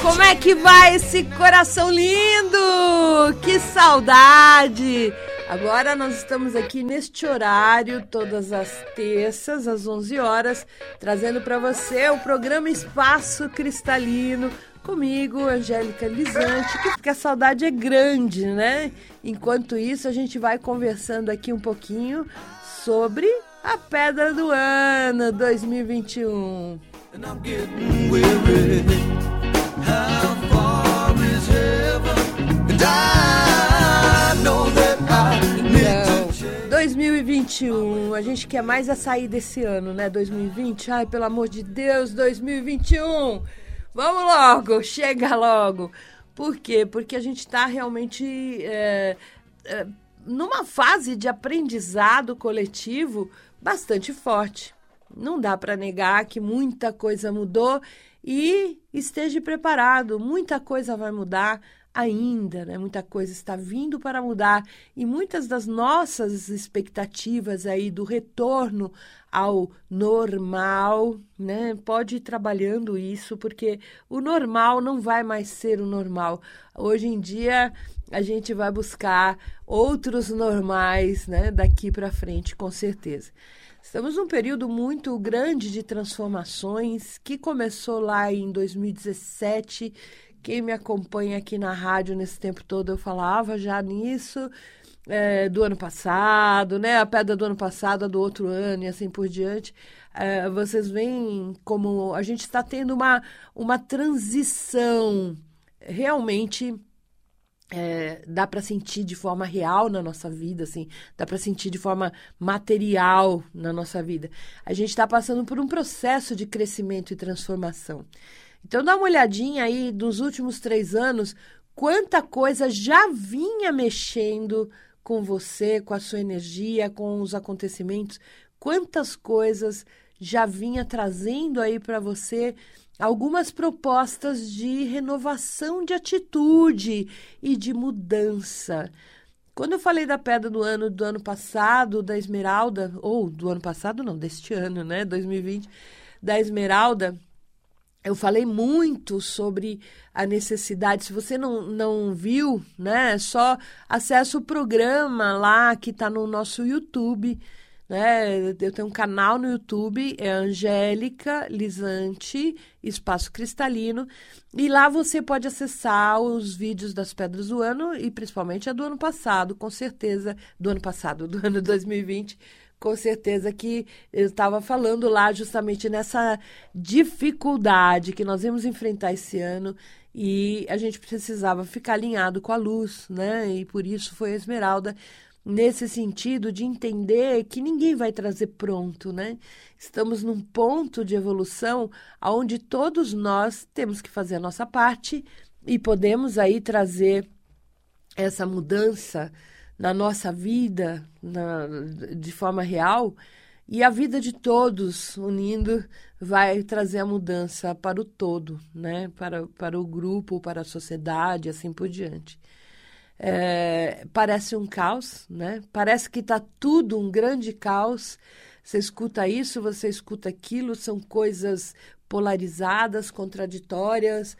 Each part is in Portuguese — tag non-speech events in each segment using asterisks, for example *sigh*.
Como é que vai esse coração lindo? Que saudade! Agora nós estamos aqui neste horário, todas as terças, às 11 horas, trazendo para você o programa Espaço Cristalino, comigo, Angélica Lisante, que a saudade é grande, né? Enquanto isso, a gente vai conversando aqui um pouquinho sobre a pedra do ano 2021. And I'm getting weary. How far is heaven? And I know that I need to 2021, a gente quer mais a sair desse ano, né? 2020, ai, pelo amor de Deus, 2021, vamos logo, *laughs* chega logo. Por quê? Porque a gente está realmente é, é, numa fase de aprendizado coletivo bastante forte. Não dá para negar que muita coisa mudou e esteja preparado, muita coisa vai mudar ainda, né? Muita coisa está vindo para mudar e muitas das nossas expectativas aí do retorno ao normal, né? Pode ir trabalhando isso porque o normal não vai mais ser o normal. Hoje em dia a gente vai buscar outros normais, né? Daqui para frente, com certeza. Estamos num período muito grande de transformações que começou lá em 2017. Quem me acompanha aqui na rádio nesse tempo todo, eu falava já nisso. É, do ano passado, né? A pedra do ano passado, a do outro ano e assim por diante. É, vocês veem como a gente está tendo uma, uma transição realmente é, dá para sentir de forma real na nossa vida, assim, dá para sentir de forma material na nossa vida. A gente está passando por um processo de crescimento e transformação. Então, dá uma olhadinha aí dos últimos três anos, quanta coisa já vinha mexendo com você, com a sua energia, com os acontecimentos, quantas coisas já vinha trazendo aí para você algumas propostas de renovação de atitude e de mudança. Quando eu falei da pedra do ano do ano passado, da esmeralda, ou do ano passado não, deste ano, né, 2020, da esmeralda, eu falei muito sobre a necessidade. Se você não, não viu, né, só acessa o programa lá que está no nosso YouTube né? Eu tenho um canal no YouTube, é Angélica Lisante, Espaço Cristalino, e lá você pode acessar os vídeos das pedras do ano e principalmente a do ano passado, com certeza, do ano passado, *laughs* do ano 2020, com certeza que eu estava falando lá justamente nessa dificuldade que nós vamos enfrentar esse ano e a gente precisava ficar alinhado com a luz, né? E por isso foi a Esmeralda nesse sentido de entender que ninguém vai trazer pronto, né? Estamos num ponto de evolução onde todos nós temos que fazer a nossa parte e podemos aí trazer essa mudança na nossa vida na, de forma real e a vida de todos unindo vai trazer a mudança para o todo, né? Para, para o grupo, para a sociedade, assim por diante. É, parece um caos, né? Parece que está tudo um grande caos. Você escuta isso, você escuta aquilo, são coisas polarizadas, contraditórias,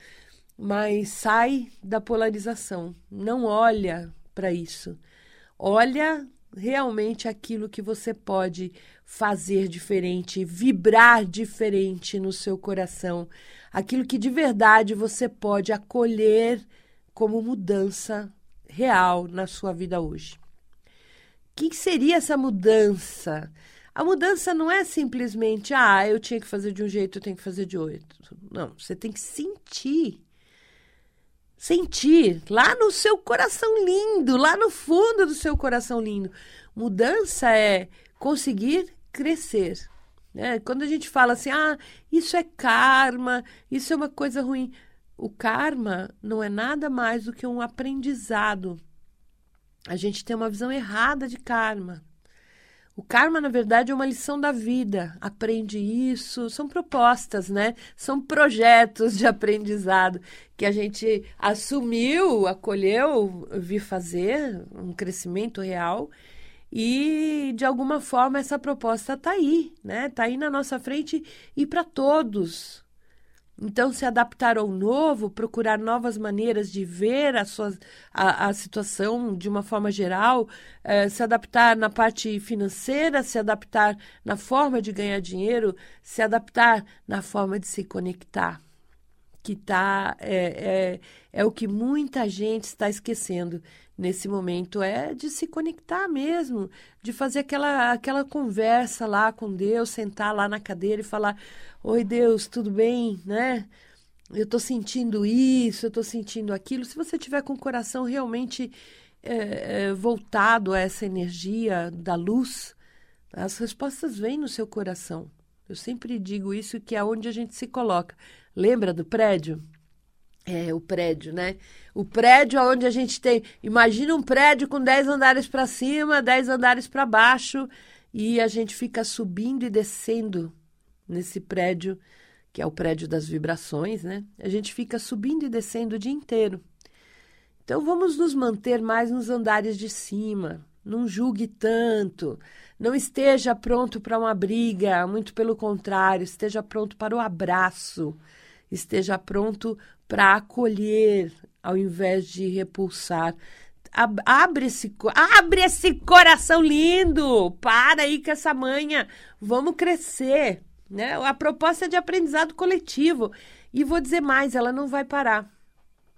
mas sai da polarização. Não olha para isso. Olha realmente aquilo que você pode fazer diferente, vibrar diferente no seu coração, aquilo que de verdade você pode acolher como mudança real na sua vida hoje. O que seria essa mudança? A mudança não é simplesmente, ah, eu tinha que fazer de um jeito, eu tenho que fazer de outro. Não, você tem que sentir. Sentir lá no seu coração lindo, lá no fundo do seu coração lindo. Mudança é conseguir crescer. Né? Quando a gente fala assim, ah, isso é karma, isso é uma coisa ruim. O karma não é nada mais do que um aprendizado. A gente tem uma visão errada de karma. O karma, na verdade, é uma lição da vida. Aprende isso, são propostas, né? São projetos de aprendizado que a gente assumiu, acolheu, vi fazer um crescimento real. E de alguma forma essa proposta está aí, né? Está aí na nossa frente e para todos. Então, se adaptar ao novo, procurar novas maneiras de ver a, sua, a, a situação de uma forma geral, eh, se adaptar na parte financeira, se adaptar na forma de ganhar dinheiro, se adaptar na forma de se conectar. Que tá, é, é, é o que muita gente está esquecendo nesse momento é de se conectar mesmo, de fazer aquela, aquela conversa lá com Deus, sentar lá na cadeira e falar: Oi, Deus, tudo bem, né? Eu estou sentindo isso, eu estou sentindo aquilo. Se você tiver com o coração realmente é, é, voltado a essa energia da luz, as respostas vêm no seu coração. Eu sempre digo isso, que é onde a gente se coloca. Lembra do prédio? É, o prédio, né? O prédio onde a gente tem. Imagina um prédio com 10 andares para cima, 10 andares para baixo, e a gente fica subindo e descendo nesse prédio, que é o prédio das vibrações, né? A gente fica subindo e descendo o dia inteiro. Então vamos nos manter mais nos andares de cima. Não julgue tanto. Não esteja pronto para uma briga, muito pelo contrário, esteja pronto para o abraço. Esteja pronto para acolher ao invés de repulsar. Abre esse, abre esse coração lindo! Para aí com essa manha. Vamos crescer. Né? A proposta é de aprendizado coletivo. E vou dizer mais, ela não vai parar.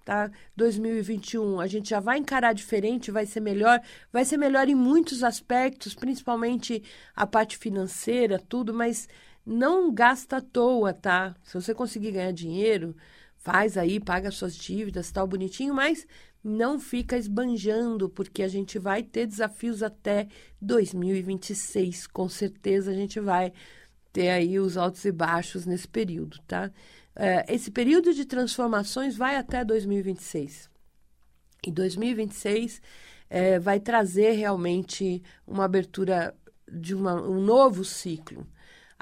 Tá? 2021, a gente já vai encarar diferente, vai ser melhor, vai ser melhor em muitos aspectos, principalmente a parte financeira, tudo, mas não gasta à toa, tá? Se você conseguir ganhar dinheiro, faz aí, paga suas dívidas, tal, bonitinho, mas não fica esbanjando, porque a gente vai ter desafios até 2026. Com certeza a gente vai ter aí os altos e baixos nesse período, tá? É, esse período de transformações vai até 2026. E 2026 é, vai trazer realmente uma abertura de uma, um novo ciclo.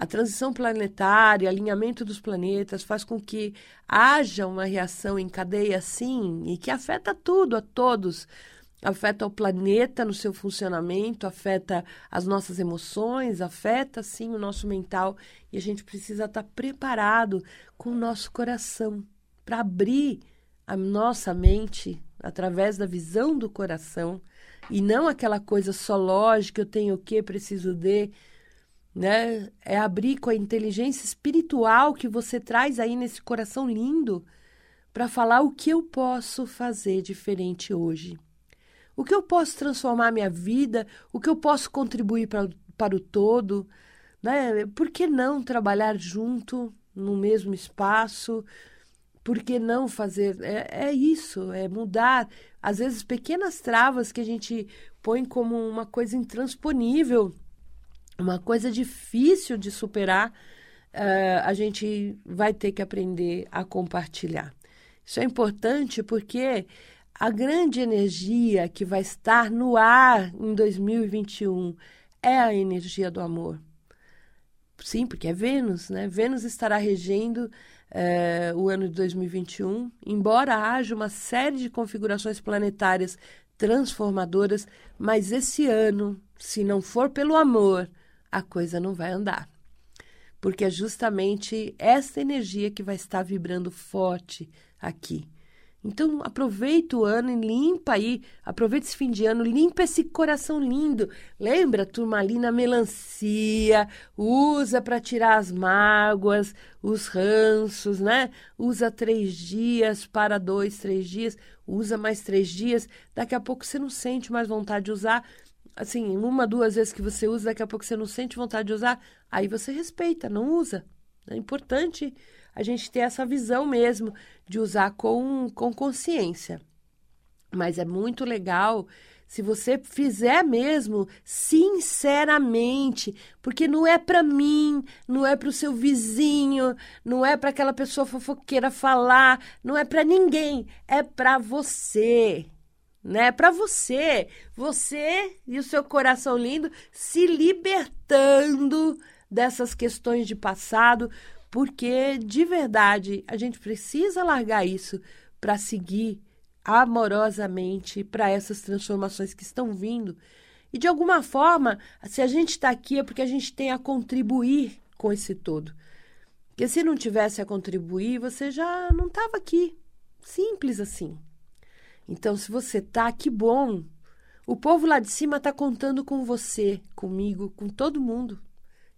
A transição planetária, alinhamento dos planetas faz com que haja uma reação em cadeia, sim, e que afeta tudo, a todos. Afeta o planeta no seu funcionamento, afeta as nossas emoções, afeta, sim, o nosso mental. E a gente precisa estar preparado com o nosso coração para abrir a nossa mente através da visão do coração e não aquela coisa só lógica, eu tenho o que, preciso de né? É abrir com a inteligência espiritual que você traz aí nesse coração lindo para falar o que eu posso fazer diferente hoje. O que eu posso transformar minha vida, o que eu posso contribuir pra, para o todo, né? Por que não trabalhar junto no mesmo espaço? Por que não fazer? É, é isso, é mudar. Às vezes, pequenas travas que a gente põe como uma coisa intransponível uma coisa difícil de superar, uh, a gente vai ter que aprender a compartilhar. Isso é importante porque a grande energia que vai estar no ar em 2021 é a energia do amor. Sim, porque é Vênus, né? Vênus estará regendo uh, o ano de 2021, embora haja uma série de configurações planetárias transformadoras, mas esse ano, se não for pelo amor, a coisa não vai andar. Porque é justamente essa energia que vai estar vibrando forte aqui. Então, aproveita o ano e limpa aí, aproveita esse fim de ano, limpa esse coração lindo. Lembra, turmalina melancia, usa para tirar as mágoas, os ranços, né? Usa três dias para dois, três dias, usa mais três dias. Daqui a pouco você não sente mais vontade de usar, assim, uma, duas vezes que você usa, daqui a pouco você não sente vontade de usar, aí você respeita, não usa. É importante a gente ter essa visão mesmo de usar com, com consciência. Mas é muito legal se você fizer mesmo sinceramente, porque não é para mim, não é para o seu vizinho, não é para aquela pessoa fofoqueira falar, não é para ninguém, é para você né? Para você, você e o seu coração lindo se libertando dessas questões de passado, porque de verdade a gente precisa largar isso para seguir amorosamente para essas transformações que estão vindo. E de alguma forma, se a gente está aqui é porque a gente tem a contribuir com esse todo. Porque se não tivesse a contribuir, você já não estava aqui. Simples assim. Então, se você tá, que bom. O povo lá de cima está contando com você, comigo, com todo mundo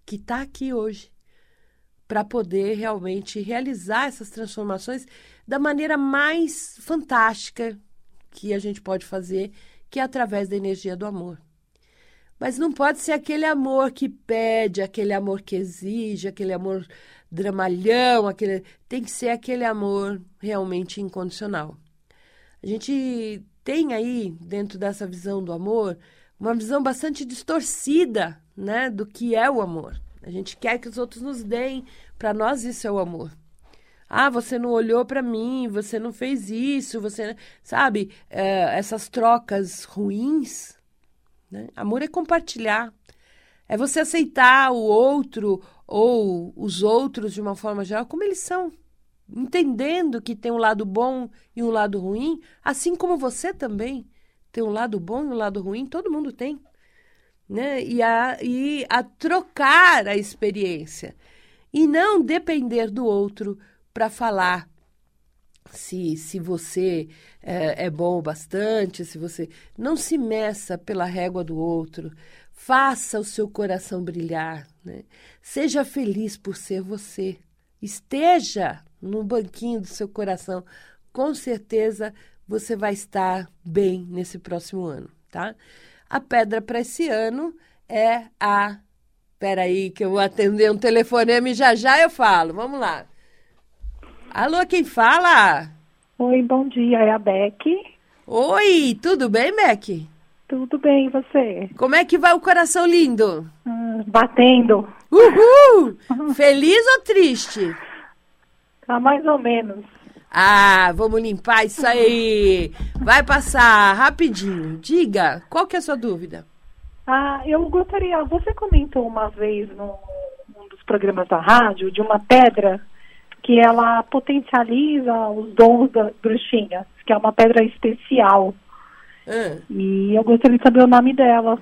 que está aqui hoje para poder realmente realizar essas transformações da maneira mais fantástica que a gente pode fazer, que é através da energia do amor. Mas não pode ser aquele amor que pede, aquele amor que exige, aquele amor dramalhão, aquele tem que ser aquele amor realmente incondicional. A gente tem aí dentro dessa visão do amor uma visão bastante distorcida, né, do que é o amor. A gente quer que os outros nos deem, para nós isso é o amor. Ah, você não olhou para mim, você não fez isso, você. Sabe, é, essas trocas ruins. Né? Amor é compartilhar. É você aceitar o outro ou os outros de uma forma geral como eles são. Entendendo que tem um lado bom e um lado ruim, assim como você também tem um lado bom e um lado ruim, todo mundo tem. Né? E, a, e a trocar a experiência. E não depender do outro para falar se, se você é, é bom bastante, se você. Não se meça pela régua do outro. Faça o seu coração brilhar. Né? Seja feliz por ser você. Esteja no banquinho do seu coração. Com certeza você vai estar bem nesse próximo ano, tá? A pedra para esse ano é a. Peraí, que eu vou atender um telefonema e já já eu falo. Vamos lá. Alô, quem fala? Oi, bom dia, é a Beck. Oi, tudo bem, Beck? Tudo bem, e você? Como é que vai o coração lindo? Hum, batendo. Uhul! *laughs* Feliz ou triste? Tá mais ou menos. Ah, vamos limpar isso aí. Vai passar rapidinho. Diga, qual que é a sua dúvida? Ah, eu gostaria. Você comentou uma vez num, num dos programas da rádio de uma pedra que ela potencializa os dons da bruxinha, que é uma pedra especial. Ah. E eu gostaria de saber o nome dela.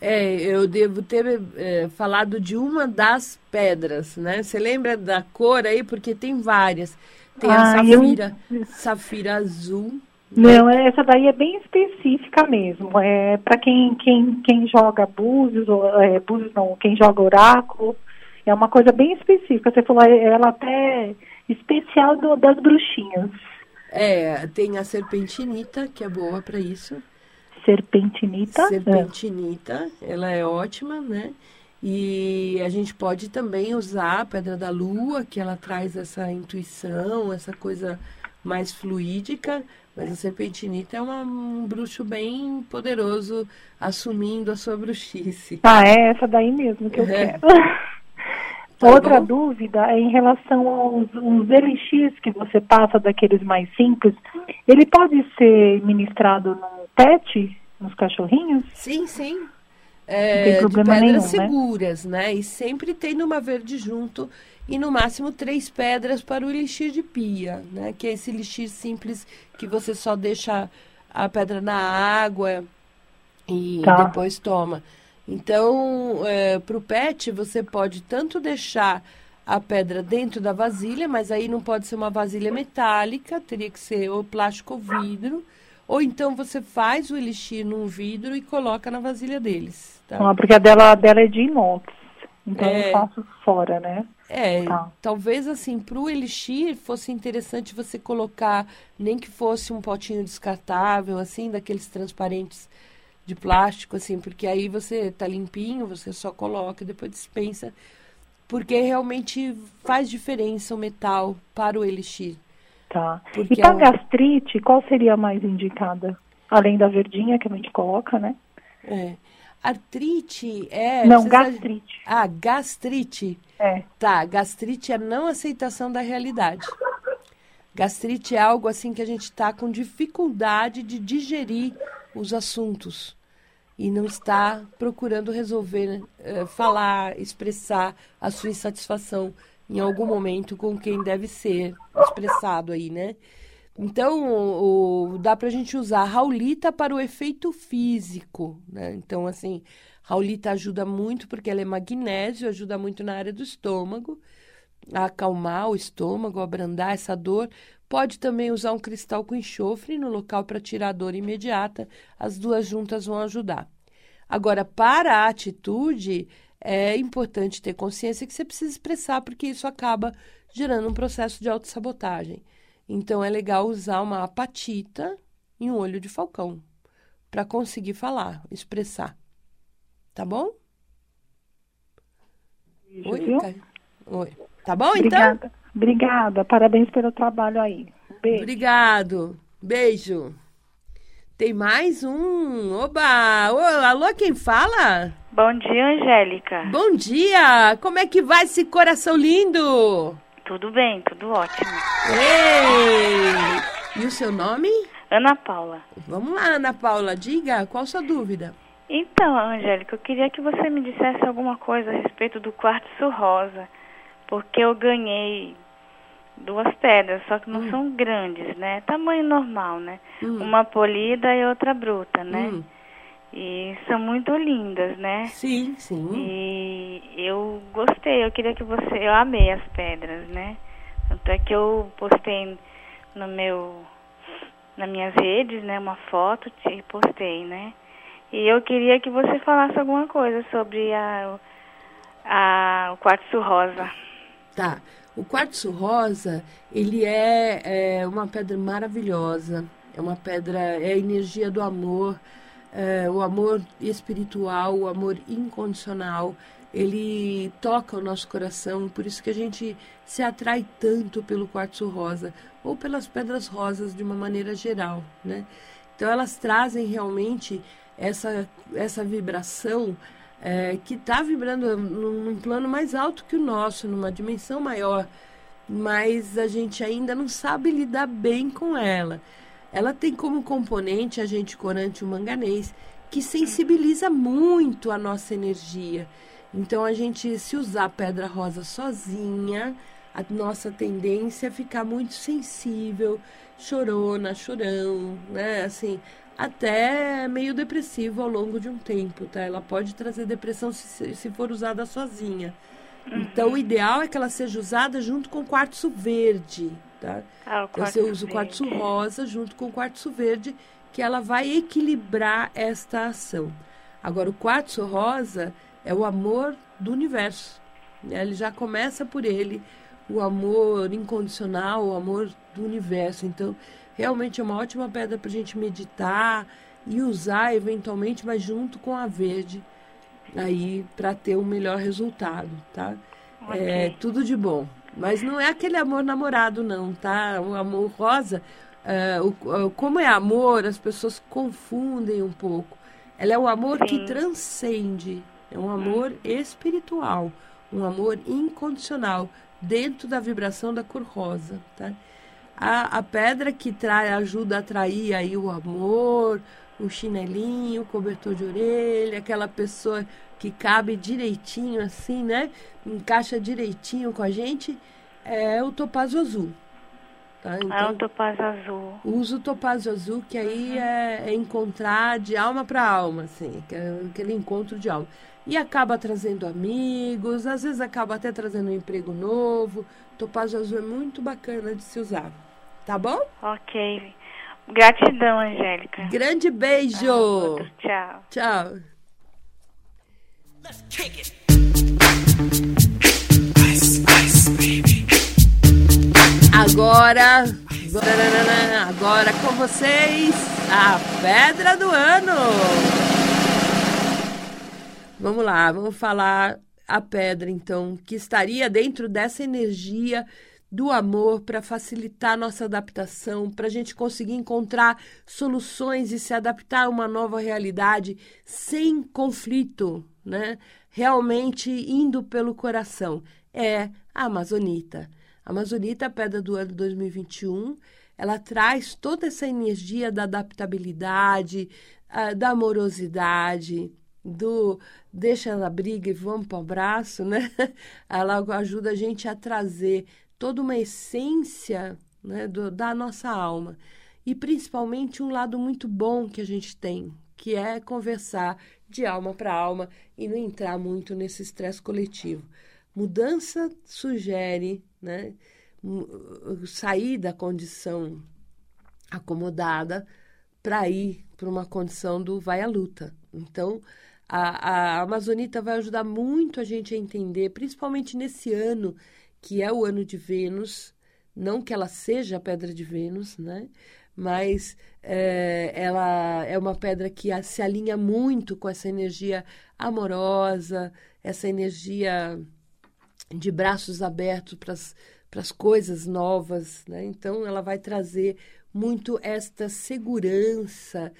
É, eu devo ter é, falado de uma das pedras, né? Você lembra da cor aí? Porque tem várias. Tem a Ah, safira, eu- safira azul. Não, essa daí é bem específica mesmo. É para quem, quem, quem joga búzios, ou, é, búzios não, quem joga oráculo. É uma coisa bem específica. Você falou, é- ela até especial do- das bruxinhas. É, tem a serpentinita, que é boa para isso. Serpentinita. Serpentinita, ela é ótima, né? E a gente pode também usar a pedra da lua, que ela traz essa intuição, essa coisa mais fluídica. Mas a serpentinita é uma- um bruxo bem poderoso, assumindo a sua bruxice. Ah, é essa daí mesmo que eu É. quero. *laughs* *laughs* Tá Outra bom. dúvida é em relação aos os elixirs que você passa daqueles mais simples. Ele pode ser ministrado num pet, nos cachorrinhos? Sim, sim. É, de problema pedras nenhum, né? seguras, né? E sempre tem uma verde junto e no máximo três pedras para o elixir de pia, né? Que é esse elixir simples que você só deixa a pedra na água e Tá. depois toma. Então, para o pet, você pode tanto deixar a pedra dentro da vasilha, mas aí não pode ser uma vasilha metálica, teria que ser ou plástico ou vidro. Ou então você faz o elixir num vidro e coloca na vasilha deles. Tá? Ah, porque a dela, a dela é de inox. Então É. eu faço fora, né? É, Tá. talvez assim, para o elixir fosse interessante você colocar, nem que fosse um potinho descartável, assim, daqueles transparentes de plástico, assim, porque aí você tá limpinho, você só coloca e depois dispensa, porque realmente faz diferença o metal para o elixir. Tá. Porque e para é gastrite, qual seria a mais indicada? Além da verdinha que a gente coloca, né? É. Artrite é. Não, gastrite. Ah, gastrite. É. Tá, gastrite é não aceitação da realidade. Gastrite é algo assim que a gente está com dificuldade de digerir os assuntos e não está procurando resolver, né? Eh, falar, expressar a sua insatisfação em algum momento com quem deve ser expressado aí, né? Então, o, o- dá para a gente usar Raulita para o efeito físico, né? Então, assim, Raulita ajuda muito porque ela é magnésio, ajuda muito na área do estômago. acalmar o estômago, abrandar essa dor. Pode também usar um cristal com enxofre no local para tirar a dor imediata. As duas juntas vão ajudar. Agora, para a atitude, é importante ter consciência que você precisa expressar, porque isso acaba gerando um processo de autossabotagem. Então, é legal usar uma apatita e um olho de falcão para conseguir falar, expressar. Tá bom? Oi, Oi. Tá bom, Obrigada. então? Obrigada. Parabéns pelo trabalho aí. Beijo. Obrigado. Beijo. Tem mais um. Oba! Ô, alô, quem fala? Bom dia, Angélica. Bom dia! Como é que vai esse coração lindo? Tudo bem, tudo ótimo. Ei! E o seu nome? Ana Paula. Vamos lá, Ana Paula, diga, qual a sua dúvida? Então, Angélica, eu queria que você me dissesse alguma coisa a respeito do quartzo rosa, porque eu ganhei duas pedras, só que não Hum. são grandes, né? Tamanho normal, né? Hum. Uma polida e outra bruta, né? Hum, E são muito lindas, né? sim, sim. E eu gostei, eu queria que você. Eu amei as pedras, né? Tanto é que eu postei no meu. nas minhas redes, né? Uma foto e postei, né? E eu queria que você falasse alguma coisa sobre a, a, o quartzo rosa. Tá. O quartzo rosa, ele é, é uma pedra maravilhosa. É uma pedra, é a energia do amor, é, o amor espiritual, o amor incondicional. Ele toca o nosso coração, por isso que a gente se atrai tanto pelo quartzo rosa ou pelas pedras rosas de uma maneira geral, né? Então elas trazem realmente essa essa vibração é, que está vibrando num, num plano mais alto que o nosso, numa dimensão maior, mas a gente ainda não sabe lidar bem com ela. Ela tem como componente agente corante o manganês, que sensibiliza muito a nossa energia. Então, a gente, se usar pedra rosa sozinha, a nossa tendência é ficar muito sensível, chorona, chorão, né? Assim, até meio depressivo ao longo de um tempo, tá? Ela pode trazer depressão se, se for usada sozinha. Então, o ideal é que ela seja usada junto com quartzo verde, tá? Ah, Então, você usa o quartzo verde. rosa junto com o quartzo verde, que ela vai equilibrar esta ação. Agora, o quartzo rosa é o amor do universo. né? Ele já começa por ele, o amor incondicional, o amor do universo. Então, realmente é uma ótima pedra para a gente meditar e usar eventualmente, mas junto com a verde, aí para ter o melhor resultado, tá? É Ok. tudo de bom. Mas não é aquele amor namorado, não, tá? O amor rosa, é, o, o- como é amor, as pessoas confundem um pouco. Ela é o amor que Sim. transcende, é um amor espiritual, um amor incondicional, dentro da vibração da cor rosa, tá? A, a pedra que trai, ajuda a atrair aí o amor, o chinelinho, o cobertor de orelha, aquela pessoa que cabe direitinho assim, né? Encaixa direitinho com a gente, é o topázio azul. Tá? Então, um topázio azul. usa o topázio azul, que aí é, é encontrar de alma para alma, assim, é aquele encontro de alma. E acaba trazendo amigos, às vezes acaba até trazendo um emprego novo. Topázio azul é muito bacana de se usar. Tá bom? Ok. Gratidão, Angélica. Grande beijo! Tchau. Tchau! Let's kick it. Ice, ice, baby. Agora, agora com vocês, a pedra do ano. Vamos lá, vamos falar a pedra então, que estaria dentro dessa energia do amor para facilitar nossa adaptação, para a gente conseguir encontrar soluções e se adaptar a uma nova realidade sem conflito, né? Realmente indo pelo coração. É a Amazonita. A Amazonita, a pedra do ano 2021, ela traz toda essa energia da adaptabilidade, ah, da amorosidade, do deixa na briga e vamos para o abraço, né? *laughs* Ela ajuda a gente a trazer toda uma essência né, do, da nossa alma. E principalmente um lado muito bom que a gente tem, que é conversar de alma para alma e não entrar muito nesse estresse coletivo. Mudança sugere né, sair da condição acomodada para ir para uma condição do vai à luta. Então, a, a Amazonita vai ajudar muito a gente a entender, principalmente nesse ano, que é o ano de Vênus, não que ela seja a pedra de Vênus, né? Mas é, ela é uma pedra que se alinha muito com essa energia amorosa, essa energia de braços abertos para as coisas novas, né? Então, ela vai trazer muito esta segurança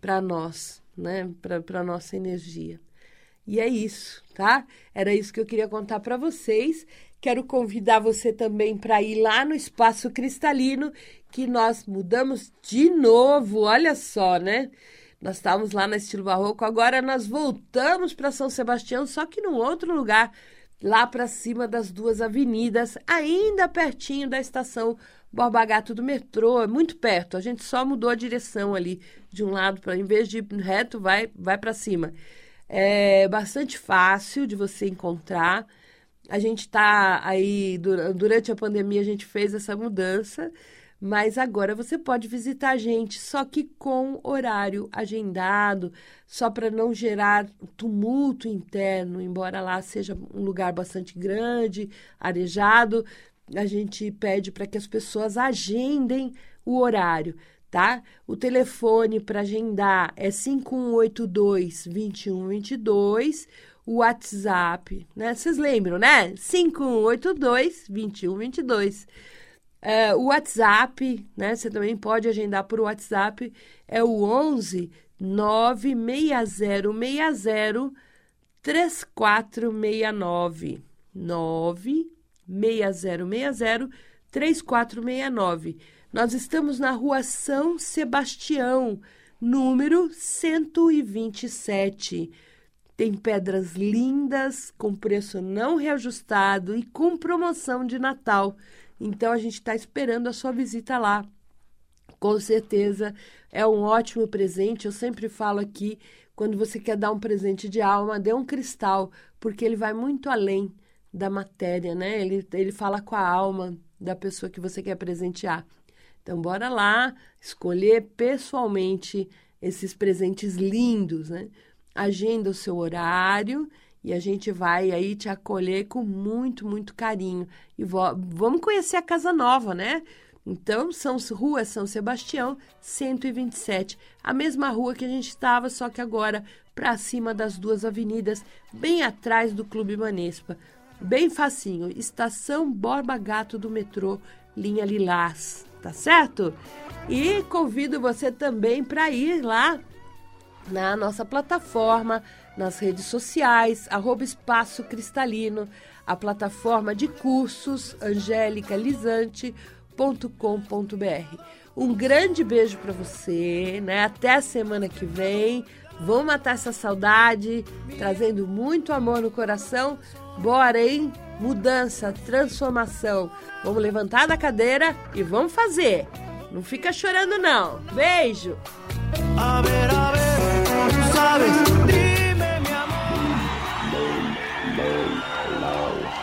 para nós, né? Para a nossa energia. E é isso, tá? Era isso que eu queria contar para vocês. Quero convidar você também para ir lá no Espaço Cristalino, que nós mudamos de novo. Olha só, né? Nós estávamos lá no estilo barroco, agora nós voltamos para São Sebastião, só que num outro lugar, lá para cima das duas avenidas, ainda pertinho da estação Borba Gato do metrô, é muito perto. A gente só mudou a direção ali de um lado para, em vez de ir reto, vai vai para cima. É bastante fácil de você encontrar. A gente está aí durante a pandemia a gente fez essa mudança mas agora você pode visitar a gente, só que com horário agendado, só para não gerar tumulto interno, embora lá seja um lugar bastante grande, arejado, a gente pede para que as pessoas agendem o horário, tá? O telefone para agendar é 5182 2122, WhatsApp, né? Vocês lembram, né? 5182 2122. É, o WhatsApp, né? Você também pode agendar por WhatsApp, é o 11 96060 3469. 96060 3469. Nós estamos na rua São Sebastião, número 127. Tem pedras lindas, com preço não reajustado e com promoção de Natal. Então a gente está esperando a sua visita lá. Com certeza é um ótimo presente. Eu sempre falo aqui, quando você quer dar um presente de alma, dê um cristal, porque ele vai muito além da matéria, né? Ele, ele fala com a alma da pessoa que você quer presentear. Então, bora lá escolher pessoalmente esses presentes lindos, né? Agenda o seu horário e a gente vai aí te acolher com muito, muito carinho. E vamos conhecer a casa nova, né? Então, São Rua São Sebastião, 127. A mesma rua que a gente estava, só que agora para cima das duas avenidas, bem atrás do Clube Manespa. Bem facinho, Estação Borba Gato do metrô, linha Lilás, tá certo? E convido você também para ir lá na nossa plataforma nas redes sociais, arroba Espaço Cristalino, a plataforma de cursos angelicalisante.com.br. Um grande beijo para você, né? Até a semana que vem. Vamos matar essa saudade, trazendo muito amor no coração. Bora, hein? Mudança, transformação. Vamos levantar da cadeira e vamos fazer. Não fica chorando, não. Beijo! A ver, a ver, sabes,